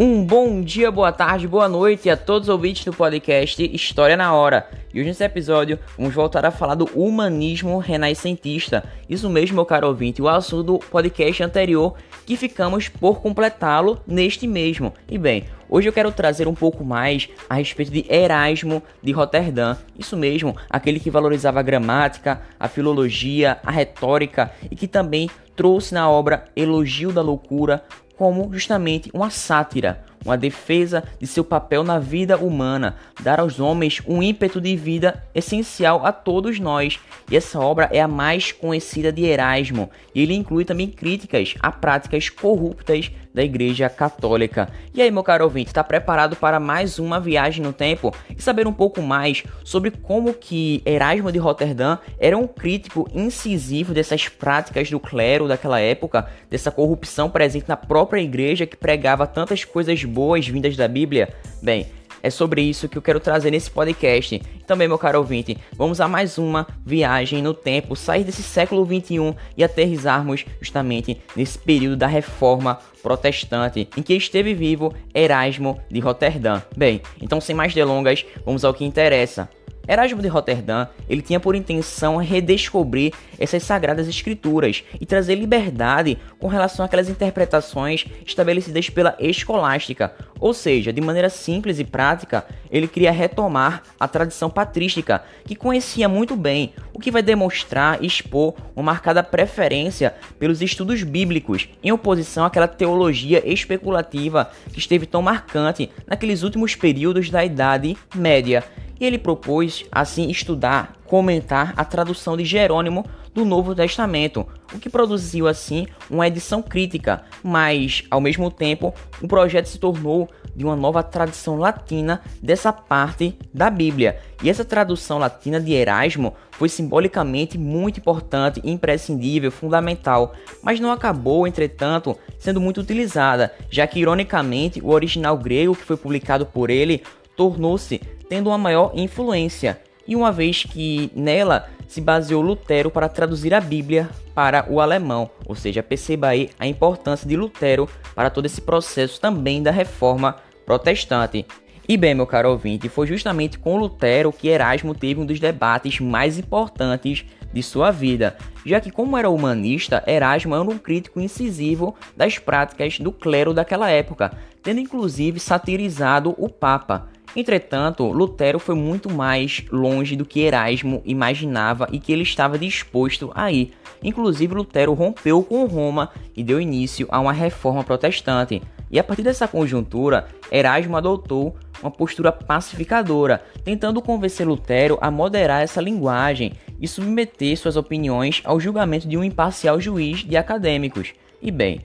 Um bom dia, boa tarde, boa noite a todos os ouvintes do podcast História na Hora. E hoje nesse episódio vamos voltar a falar do humanismo renascentista. Isso mesmo, meu caro ouvinte, o assunto do podcast anterior que ficamos por completá-lo neste mesmo. E bem, hoje eu quero trazer um pouco mais a respeito de Erasmo de Roterdã. Isso mesmo, aquele que valorizava a gramática, a filologia, a retórica e que também trouxe na obra Elogio da Loucura como justamente uma sátira, uma defesa de seu papel na vida humana, dar aos homens um ímpeto de vida essencial a todos nós. E essa obra é a mais conhecida de Erasmo, e ele inclui também críticas a práticas corruptas da Igreja Católica. E aí, meu caro ouvinte, está preparado para mais uma viagem no tempo e saber um pouco mais sobre como que Erasmo de Roterdã era um crítico incisivo dessas práticas do clero daquela época, dessa corrupção presente na própria igreja que pregava tantas coisas boas vindas da Bíblia? Bem, é sobre isso que eu quero trazer nesse podcast. Também, meu caro ouvinte, vamos a mais uma viagem no tempo, sair desse século 21 e aterrizarmos justamente nesse período da reforma protestante em que esteve vivo Erasmo de Roterdã. Bem, então sem mais delongas, vamos ao que interessa. Erasmo de Roterdã, ele tinha por intenção redescobrir essas sagradas escrituras e trazer liberdade com relação àquelas interpretações estabelecidas pela escolástica, ou seja, de maneira simples e prática, ele queria retomar a tradição patrística, que conhecia muito bem, o que vai demonstrar e expor uma marcada preferência pelos estudos bíblicos, em oposição àquela teologia especulativa que esteve tão marcante naqueles últimos períodos da Idade Média. E ele propôs, assim, estudar, comentar a tradução de Jerônimo do Novo Testamento, o que produziu, assim, uma edição crítica, mas, ao mesmo tempo, o projeto se tornou de uma nova tradução latina dessa parte da Bíblia. E essa tradução latina de Erasmo foi simbolicamente muito importante, imprescindível, fundamental, mas não acabou, entretanto, sendo muito utilizada, já que, ironicamente, o original grego que foi publicado por ele tornou-se tendo uma maior influência, e uma vez que nela se baseou Lutero para traduzir a Bíblia para o alemão, ou seja, perceba aí a importância de Lutero para todo esse processo também da reforma protestante. E bem, meu caro ouvinte, foi justamente com Lutero que Erasmo teve um dos debates mais importantes de sua vida, já que, como era humanista, Erasmo era um crítico incisivo das práticas do clero daquela época, tendo inclusive satirizado o Papa. Entretanto, Lutero foi muito mais longe do que Erasmo imaginava e que ele estava disposto a ir. Inclusive, Lutero rompeu com Roma e deu início a uma reforma protestante. E a partir dessa conjuntura, Erasmo adotou uma postura pacificadora, tentando convencer Lutero a moderar essa linguagem e submeter suas opiniões ao julgamento de um imparcial juiz de acadêmicos. E bem,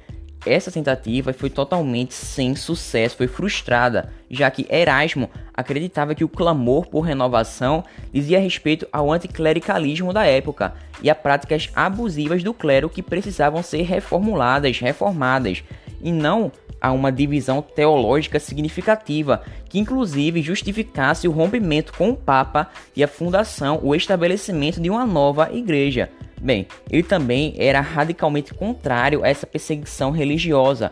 essa tentativa foi totalmente sem sucesso, foi frustrada, já que Erasmo acreditava que o clamor por renovação dizia respeito ao anticlericalismo da época e a práticas abusivas do clero que precisavam ser reformuladas, reformadas, e não a uma divisão teológica significativa, que inclusive justificasse o rompimento com o Papa e a fundação, o estabelecimento de uma nova igreja. Bem, ele também era radicalmente contrário a essa perseguição religiosa.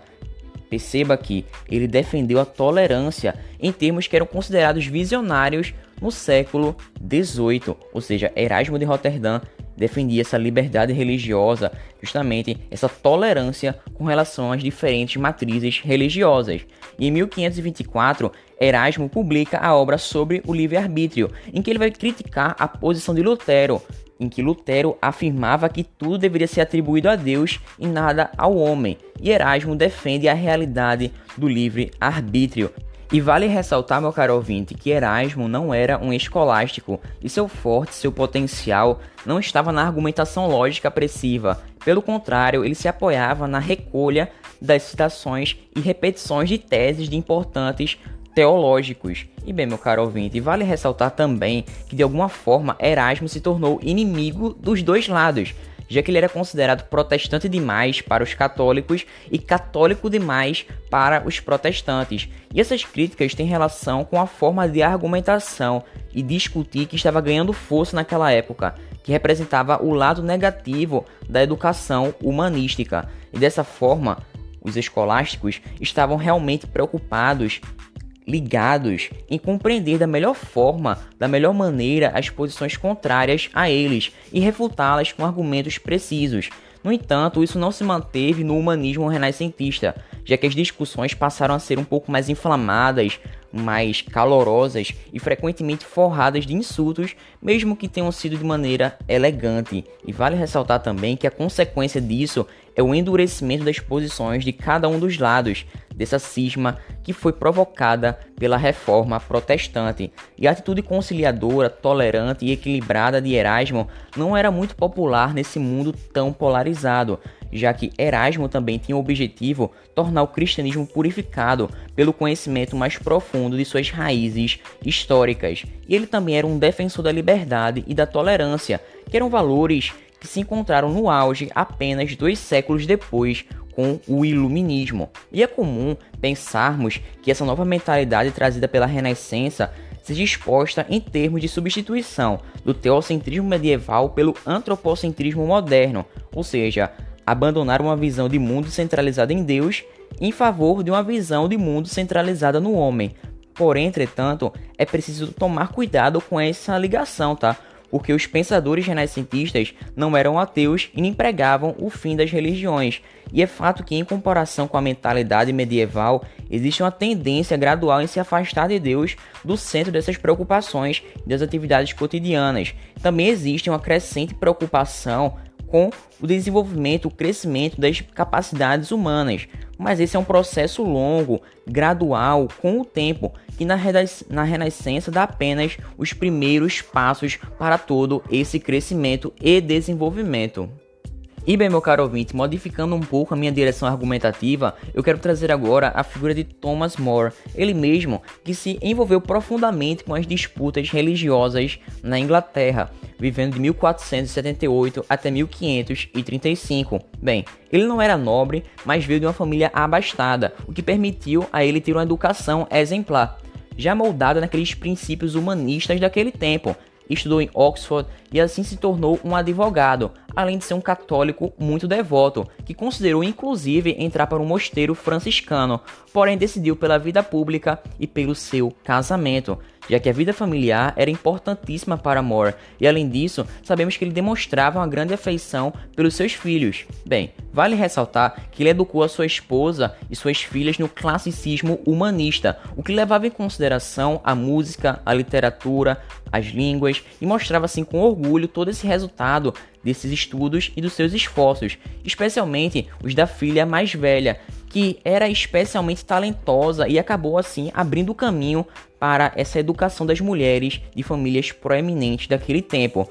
Perceba que ele defendeu a tolerância em termos que eram considerados visionários no século XVIII, ou seja, Erasmo de Roterdã defendia essa liberdade religiosa, justamente essa tolerância com relação às diferentes matrizes religiosas. E em 1524, Erasmo publica a obra sobre o livre-arbítrio, em que ele vai criticar a posição de Lutero em que Lutero afirmava que tudo deveria ser atribuído a Deus e nada ao homem, e Erasmo defende a realidade do livre arbítrio. E vale ressaltar, meu caro ouvinte, que Erasmo não era um escolástico e seu forte, seu potencial, não estava na argumentação lógica apressiva. Pelo contrário, ele se apoiava na recolha das citações e repetições de teses de importantes teológicos. E bem, meu caro ouvinte, vale ressaltar também que de alguma forma Erasmo se tornou inimigo dos dois lados, já que ele era considerado protestante demais para os católicos e católico demais para os protestantes. E essas críticas têm relação com a forma de argumentação e discutir que estava ganhando força naquela época, que representava o lado negativo da educação humanística. E dessa forma, os escolásticos estavam realmente preocupados ligados em compreender da melhor forma, da melhor maneira, as posições contrárias a eles e refutá-las com argumentos precisos. No entanto, isso não se manteve no humanismo renascentista, já que as discussões passaram a ser um pouco mais inflamadas, mais calorosas e frequentemente forradas de insultos, mesmo que tenham sido de maneira elegante. E vale ressaltar também que a consequência disso é o endurecimento das posições de cada um dos lados dessa cisma que foi provocada pela reforma protestante. E a atitude conciliadora, tolerante e equilibrada de Erasmo não era muito popular nesse mundo tão polarizado, já que Erasmo também tinha o objetivo tornar o cristianismo purificado pelo conhecimento mais profundo de suas raízes históricas. E ele também era um defensor da liberdade e da tolerância, que eram valores que se encontraram no auge apenas dois séculos depois com o iluminismo. E é comum pensarmos que essa nova mentalidade trazida pela Renascença seja exposta em termos de substituição do teocentrismo medieval pelo antropocentrismo moderno, ou seja, abandonar uma visão de mundo centralizada em Deus em favor de uma visão de mundo centralizada no homem. Porém, entretanto, é preciso tomar cuidado com essa ligação, tá? porque os pensadores renascentistas não eram ateus e nem pregavam o fim das religiões. E é fato que, em comparação com a mentalidade medieval, existe uma tendência gradual em se afastar de Deus do centro dessas preocupações e das atividades cotidianas. Também existe uma crescente preocupação com o desenvolvimento, o crescimento das capacidades humanas. Mas esse é um processo longo, gradual, com o tempo, que na, na Renascença dá apenas os primeiros passos para todo esse crescimento e desenvolvimento. E bem, meu caro ouvinte, modificando um pouco a minha direção argumentativa, eu quero trazer agora a figura de Thomas More, ele mesmo que se envolveu profundamente com as disputas religiosas na Inglaterra, vivendo de 1478 até 1535. Bem, ele não era nobre, mas veio de uma família abastada, o que permitiu a ele ter uma educação exemplar, já moldada naqueles princípios humanistas daquele tempo, estudou em Oxford e assim se tornou um advogado, além de ser um católico muito devoto, que considerou inclusive entrar para um mosteiro franciscano, porém decidiu pela vida pública e pelo seu casamento, já que a vida familiar era importantíssima para Moore, e além disso, sabemos que ele demonstrava uma grande afeição pelos seus filhos. Bem, vale ressaltar que ele educou a sua esposa e suas filhas no classicismo humanista, o que levava em consideração a música, a literatura, as línguas e mostrava assim com orgulho todo esse resultado desses estudos e dos seus esforços, especialmente os da filha mais velha, que era especialmente talentosa e acabou assim abrindo o caminho para essa educação das mulheres de famílias proeminentes daquele tempo.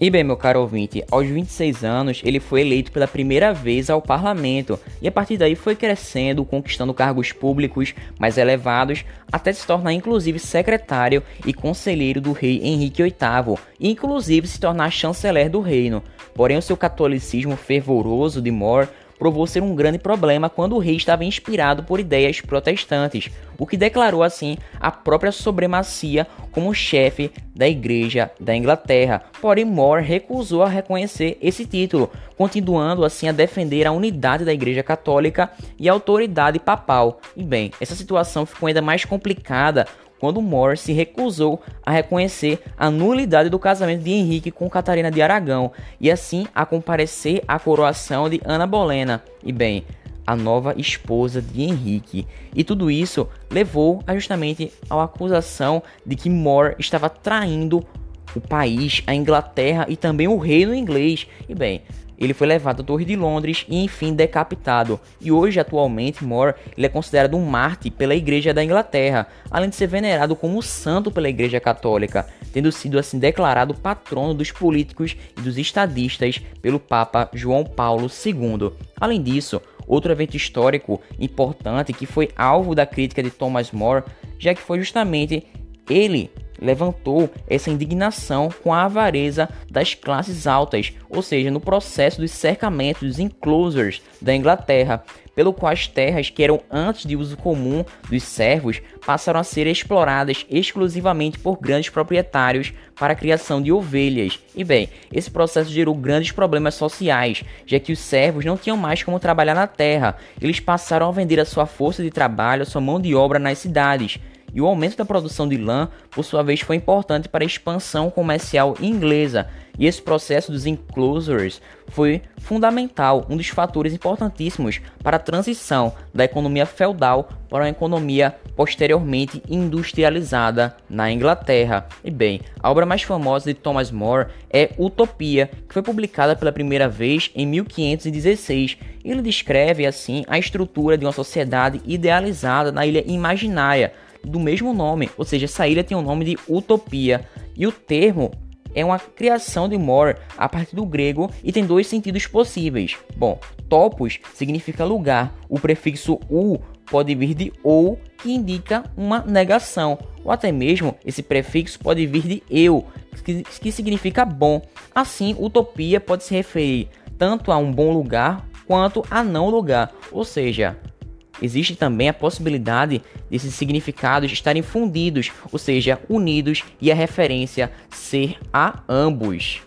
E bem, meu caro ouvinte, aos 26 anos ele foi eleito pela primeira vez ao parlamento e a partir daí foi crescendo, conquistando cargos públicos mais elevados, até se tornar inclusive secretário e conselheiro do rei Henrique VIII, e inclusive se tornar chanceler do reino. Porém, o seu catolicismo fervoroso de More provou ser um grande problema quando o rei estava inspirado por ideias protestantes, o que declarou assim a própria supremacia como chefe da Igreja da Inglaterra. Porém, More recusou a reconhecer esse título, continuando assim a defender a unidade da Igreja Católica e a autoridade papal. E bem, essa situação ficou ainda mais complicada quando More se recusou a reconhecer a nulidade do casamento de Henrique com Catarina de Aragão e assim a comparecer à coroação de Ana Bolena e bem, a nova esposa de Henrique. E tudo isso levou a justamente a acusação de que More estava traindo o país, a Inglaterra e também o reino inglês. E bem, ele foi levado à Torre de Londres e enfim decapitado. E hoje, atualmente, More ele é considerado um mártir pela Igreja da Inglaterra, além de ser venerado como santo pela Igreja Católica, tendo sido assim declarado patrono dos políticos e dos estadistas pelo Papa João Paulo II. Além disso, outro evento histórico importante que foi alvo da crítica de Thomas More, já que foi justamente ele levantou essa indignação com a avareza das classes altas, ou seja, no processo dos cercamentos dos enclosures da Inglaterra, pelo qual as terras que eram antes de uso comum dos servos passaram a ser exploradas exclusivamente por grandes proprietários para a criação de ovelhas. E bem, esse processo gerou grandes problemas sociais, já que os servos não tinham mais como trabalhar na terra, eles passaram a vender a sua força de trabalho, a sua mão de obra nas cidades e o aumento da produção de lã, por sua vez, foi importante para a expansão comercial inglesa, e esse processo dos enclosures foi fundamental, um dos fatores importantíssimos para a transição da economia feudal para uma economia posteriormente industrializada na Inglaterra. E bem, a obra mais famosa de Thomas More é Utopia, que foi publicada pela primeira vez em 1516. Ele descreve assim a estrutura de uma sociedade idealizada na ilha imaginária do mesmo nome, ou seja, essa ilha tem o nome de Utopia. E o termo é uma criação de More a partir do grego e tem dois sentidos possíveis. Bom, topos significa lugar, o prefixo u pode vir de ou, que indica uma negação, ou até mesmo esse prefixo pode vir de eu, que, que significa bom. Assim, utopia pode se referir tanto a um bom lugar quanto a não lugar, ou seja, Existe também a possibilidade desses significados estarem fundidos, ou seja, unidos, e a referência ser a ambos.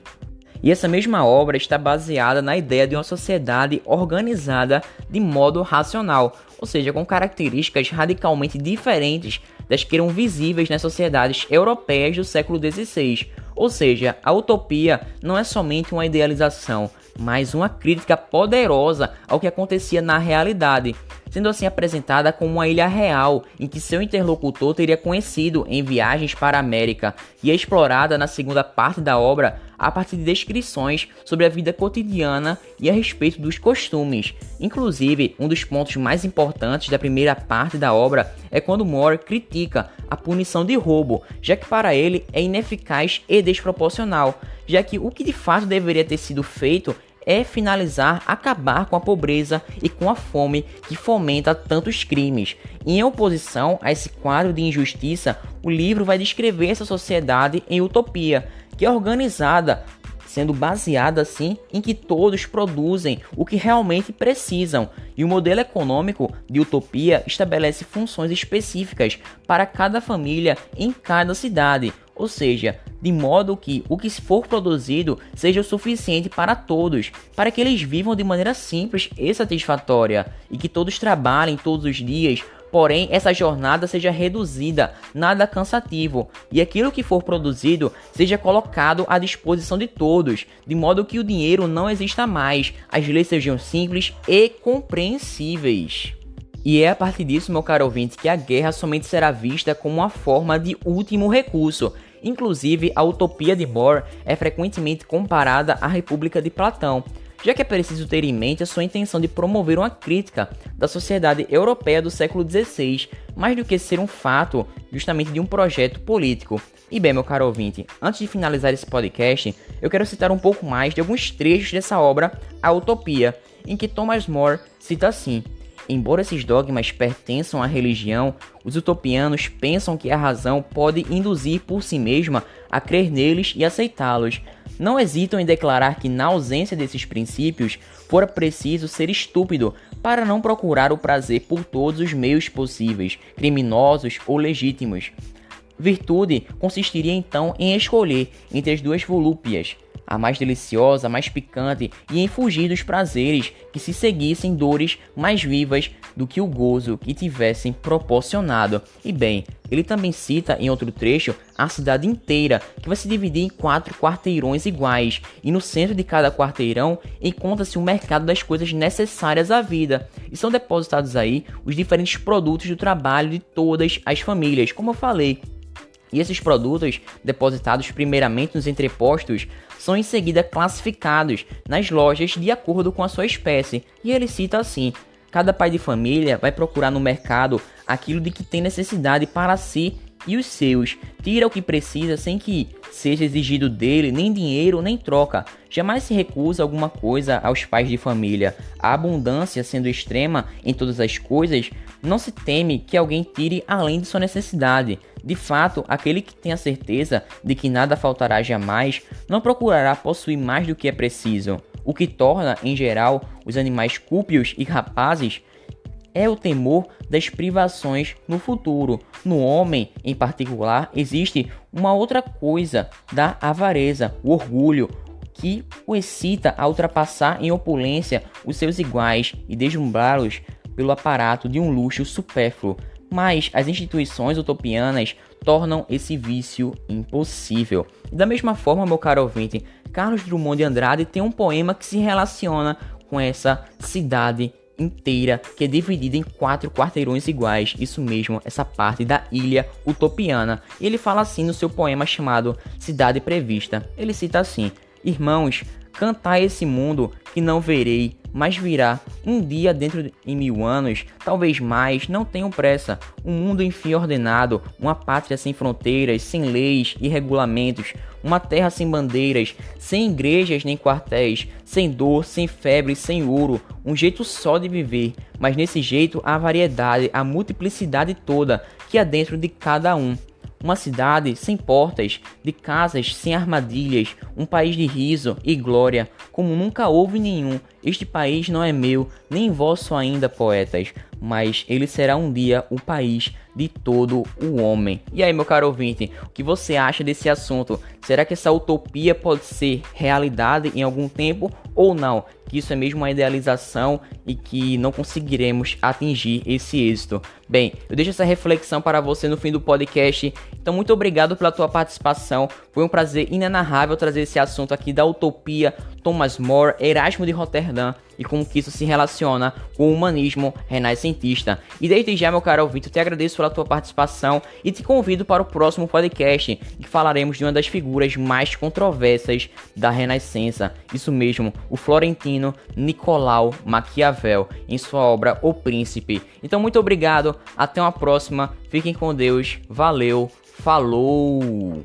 E essa mesma obra está baseada na ideia de uma sociedade organizada de modo racional, ou seja, com características radicalmente diferentes das que eram visíveis nas sociedades europeias do século XVI. Ou seja, a utopia não é somente uma idealização, mas uma crítica poderosa ao que acontecia na realidade sendo assim apresentada como uma ilha real em que seu interlocutor teria conhecido em viagens para a América e é explorada na segunda parte da obra a partir de descrições sobre a vida cotidiana e a respeito dos costumes. Inclusive, um dos pontos mais importantes da primeira parte da obra é quando Moore critica a punição de roubo, já que para ele é ineficaz e desproporcional, já que o que de fato deveria ter sido feito é finalizar, acabar com a pobreza e com a fome que fomenta tantos crimes. Em oposição a esse quadro de injustiça, o livro vai descrever essa sociedade em utopia, que é organizada sendo baseada assim em que todos produzem o que realmente precisam, e o modelo econômico de utopia estabelece funções específicas para cada família em cada cidade, ou seja, de modo que o que for produzido seja o suficiente para todos, para que eles vivam de maneira simples e satisfatória, e que todos trabalhem todos os dias, porém essa jornada seja reduzida, nada cansativo, e aquilo que for produzido seja colocado à disposição de todos, de modo que o dinheiro não exista mais, as leis sejam simples e compreensíveis. E é a partir disso, meu caro ouvinte, que a guerra somente será vista como uma forma de último recurso. Inclusive, a utopia de More é frequentemente comparada à República de Platão, já que é preciso ter em mente a sua intenção de promover uma crítica da sociedade europeia do século XVI, mais do que ser um fato justamente de um projeto político. E bem, meu caro ouvinte, antes de finalizar esse podcast, eu quero citar um pouco mais de alguns trechos dessa obra, A Utopia, em que Thomas More cita assim: Embora esses dogmas pertençam à religião, os utopianos pensam que a razão pode induzir por si mesma a crer neles e aceitá-los. Não hesitam em declarar que, na ausência desses princípios, fora preciso ser estúpido para não procurar o prazer por todos os meios possíveis, criminosos ou legítimos. Virtude consistiria então em escolher entre as duas volúpias, a mais deliciosa, a mais picante, e em fugir dos prazeres que se seguissem dores mais vivas do que o gozo que tivessem proporcionado. E bem, ele também cita em outro trecho a cidade inteira, que vai se dividir em quatro quarteirões iguais, e no centro de cada quarteirão encontra-se o mercado das coisas necessárias à vida, e são depositados aí os diferentes produtos do trabalho de todas as famílias, como eu falei. E esses produtos, depositados primeiramente nos entrepostos, são em seguida classificados nas lojas de acordo com a sua espécie. E ele cita assim: cada pai de família vai procurar no mercado aquilo de que tem necessidade para si e os seus, tira o que precisa sem que seja exigido dele nem dinheiro nem troca. Jamais se recusa alguma coisa aos pais de família. A abundância sendo extrema em todas as coisas, não se teme que alguém tire além de sua necessidade. De fato, aquele que tem a certeza de que nada faltará jamais, não procurará possuir mais do que é preciso. O que torna, em geral, os animais cúpios e rapazes é o temor das privações no futuro. No homem, em particular, existe uma outra coisa da avareza, o orgulho, que o excita a ultrapassar em opulência os seus iguais e deslumbrá-los pelo aparato de um luxo supérfluo. Mas as instituições utopianas tornam esse vício impossível. da mesma forma, meu caro ouvinte, Carlos Drummond de Andrade tem um poema que se relaciona com essa cidade inteira que é dividida em quatro quarteirões iguais, isso mesmo, essa parte da ilha utopiana. E ele fala assim no seu poema chamado Cidade Prevista. Ele cita assim: Irmãos, cantai esse mundo que não verei, mas virá um dia dentro de mil anos, talvez mais, não tenham pressa. Um mundo enfim ordenado, uma pátria sem fronteiras, sem leis e regulamentos, uma terra sem bandeiras, sem igrejas nem quartéis, sem dor, sem febre, sem ouro, um jeito só de viver. Mas nesse jeito há variedade, a multiplicidade toda que há dentro de cada um. Uma cidade sem portas, de casas sem armadilhas, um país de riso e glória, como nunca houve nenhum. Este país não é meu, nem vosso ainda, poetas, mas ele será um dia o país de todo o homem. E aí, meu caro ouvinte, o que você acha desse assunto? Será que essa utopia pode ser realidade em algum tempo ou não? Que isso é mesmo uma idealização e que não conseguiremos atingir esse êxito. Bem, eu deixo essa reflexão para você no fim do podcast. Então, muito obrigado pela tua participação. Foi um prazer inenarrável trazer esse assunto aqui da utopia, Thomas More, Erasmo de Roterdã e como que isso se relaciona com o humanismo renascentista. E desde já, meu caro ouvinte, eu te agradeço pela tua participação e te convido para o próximo podcast, que falaremos de uma das figuras mais controversas da Renascença. Isso mesmo, o florentino Nicolau Maquiavel, em sua obra O Príncipe. Então, muito obrigado, até uma próxima, fiquem com Deus, valeu, falou!